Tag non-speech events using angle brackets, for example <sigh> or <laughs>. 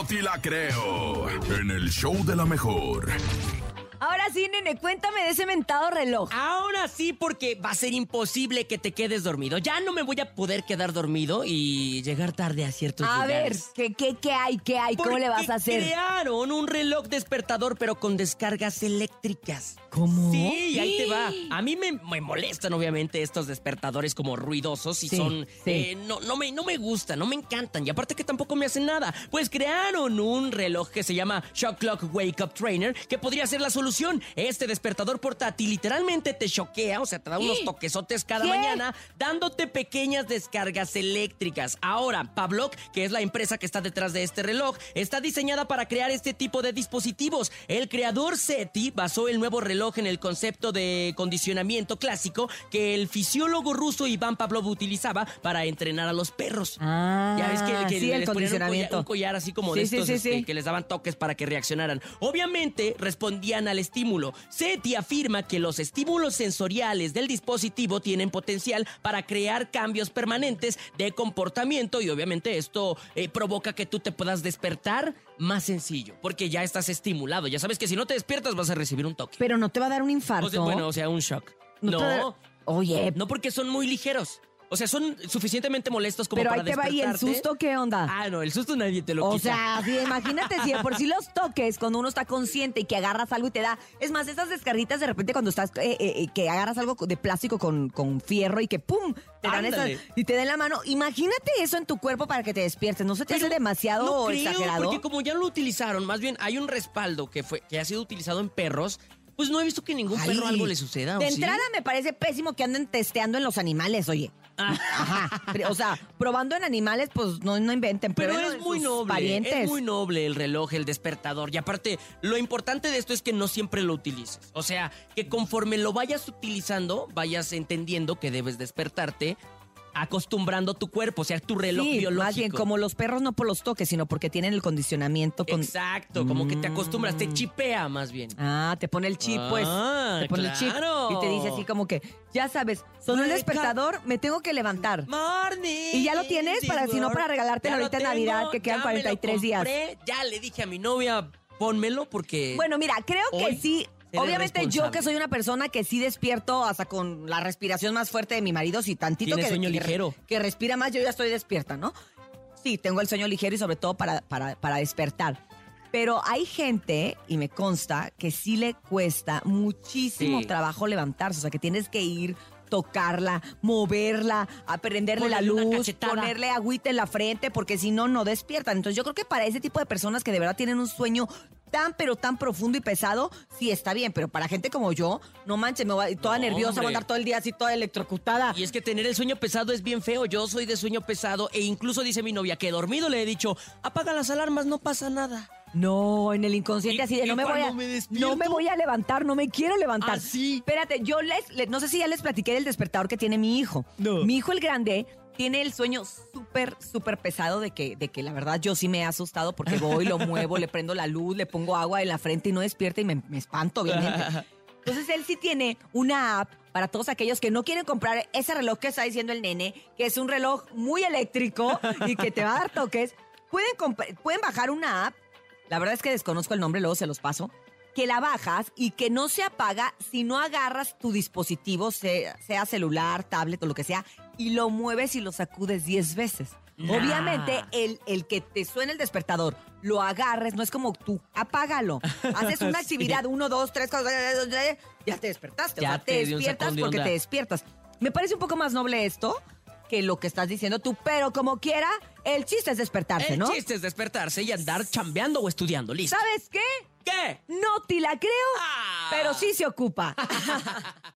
No te la creo. En el show de la mejor. Ahora sí, nene, cuéntame de ese mentado reloj. Ahora sí, porque va a ser imposible que te quedes dormido. Ya no me voy a poder quedar dormido y llegar tarde a ciertos A ver, lugares. ¿qué, qué, qué hay? ¿Qué hay? ¿Cómo le vas a hacer? crearon un reloj despertador, pero con descargas eléctricas. ¿Cómo? Sí, ahí te va. A mí me, me molestan, obviamente, estos despertadores como ruidosos y Sí, son. sí. eh, no, no, me, no me gustan, no me encantan. Y aparte que tampoco me hacen nada. Pues crearon un reloj que se llama Shock Clock Wake Up Trainer, que podría ser la solución. Este despertador portátil literalmente te choquea, o sea, te da unos toquesotes cada ¿Qué? mañana, dándote pequeñas descargas eléctricas. Ahora, Pavlok, que es la empresa que está detrás de este reloj, está diseñada para crear este tipo de dispositivos. El creador SETI basó el nuevo reloj en el concepto de condicionamiento clásico que el fisiólogo ruso Iván Pavlov utilizaba para entrenar a los perros. Ah, Ya ves que, que sí, el les un collar, condicionamiento. un collar así como Sí, de estos sí, este, sí. que les daban toques para que reaccionaran. Obviamente respondían al estímulo. SETI afirma que los estímulos sensoriales del dispositivo tienen potencial para crear cambios permanentes de comportamiento y obviamente esto eh, provoca que tú te puedas despertar más sencillo porque ya estás estimulado. Ya sabes que si no te despiertas vas a recibir un toque. Pero no te va a dar un infarto. O sea, bueno, o sea, un shock. No No, Oye, no porque son muy ligeros. O sea, son suficientemente molestos como pero para ahí te va y el despertarte. susto, ¿qué onda? Ah, no, el susto nadie te lo O quita. sea, sí, imagínate si de por sí los toques cuando uno está consciente y que agarras algo y te da. Es más, esas descarguitas de repente cuando estás, eh, eh, eh, que agarras algo de plástico con, con fierro y que ¡pum! Te dan Ándale. esas y te den la mano. Imagínate eso en tu cuerpo para que te despiertes. ¿No se te hace Pero demasiado no creo, exagerado? Porque como ya lo utilizaron, más bien hay un respaldo que fue que ha sido utilizado en perros, pues no he visto que ningún perro algo le suceda. ¿o De sí? entrada me parece pésimo que anden testeando en los animales, oye. Ajá. <laughs> O sea, probando en animales, pues no, no inventen. Pero es en muy sus noble, Parientes. es muy noble el reloj, el despertador. Y aparte, lo importante de esto es que no siempre lo utilices. O sea, que conforme lo vayas utilizando, vayas entendiendo que debes despertarte, acostumbrando tu cuerpo, o sea, tu reloj sí, biológico. más bien como los perros no por los toques, sino porque tienen el condicionamiento con... Exacto, como que te acostumbras, te Mm. chipea más bien. Ah, te pone el chip, pues. Ah, Te pone el chip y te dice así como que, ya sabes, sonó el despertador, me tengo que levantar. Morning. ¿Y ya lo tienes? Para- si no, para regalártelo ahorita en Navidad, que quedan ya me lo 43 días. Ya le dije a mi novia, pónmelo porque... Bueno, mira, creo que sí. Obviamente yo que soy una persona que sí despierto hasta con la respiración más fuerte de mi marido, si tantito que, sueño que- ligero. que respira más, yo ya estoy despierta, ¿no? Sí, tengo el sueño ligero y sobre todo para, para, para despertar. Pero hay gente, y me consta, que sí le cuesta muchísimo Sí. trabajo levantarse. O sea, que tienes que ir, tocarla, moverla, a prenderle la luz, ponerle agüita en la frente, porque si no, no despiertan. Entonces yo creo que para ese tipo de personas que de verdad tienen un sueño tan, pero tan profundo y pesado, sí está bien. Pero para gente como yo, no manches, me voy toda No, nerviosa, voy a andar todo el día así, toda electrocutada. Y es que tener el sueño pesado es bien feo. Yo soy de sueño pesado e incluso dice mi novia que dormido le he dicho, apaga las alarmas, no pasa nada. No, en el inconsciente Y- así de no me voy a me no me voy a levantar, no me quiero levantar. ¿Ah, sí? Espérate, yo les, le- no sé si ya les platiqué del despertador que tiene mi hijo. No. Mi hijo el grande tiene el sueño súper súper pesado de que de que la verdad yo sí me he asustado porque voy, lo muevo, le prendo la luz, le pongo agua en la frente y no despierta y me, me espanto obviamente. Entonces él sí tiene una app para todos aquellos que no quieren comprar ese reloj que está diciendo el nene, que es un reloj muy eléctrico y que te va a dar toques. Pueden, pueden bajar una app, la verdad es que desconozco el nombre, luego se los paso, que la bajas y que no se apaga si no agarras tu dispositivo, sea, sea celular, tablet o lo que sea, y lo mueves y lo sacudes 10 veces. Nah. Obviamente, el, el que te suene el despertador, lo agarres, no es como tú, apágalo. <laughs> Haces una Sí. actividad, uno, dos, tres, cuatro, ya te despertaste. Ya o sea, te te despiertas porque te despiertas. Me parece un poco más noble esto que lo que estás diciendo tú, pero como quiera, el chiste es despertarse, El ¿no? chiste es despertarse y andar chambeando o estudiando, listo. ¿Sabes qué? ¿Qué? No te la creo, Ah. pero sí se ocupa. <laughs>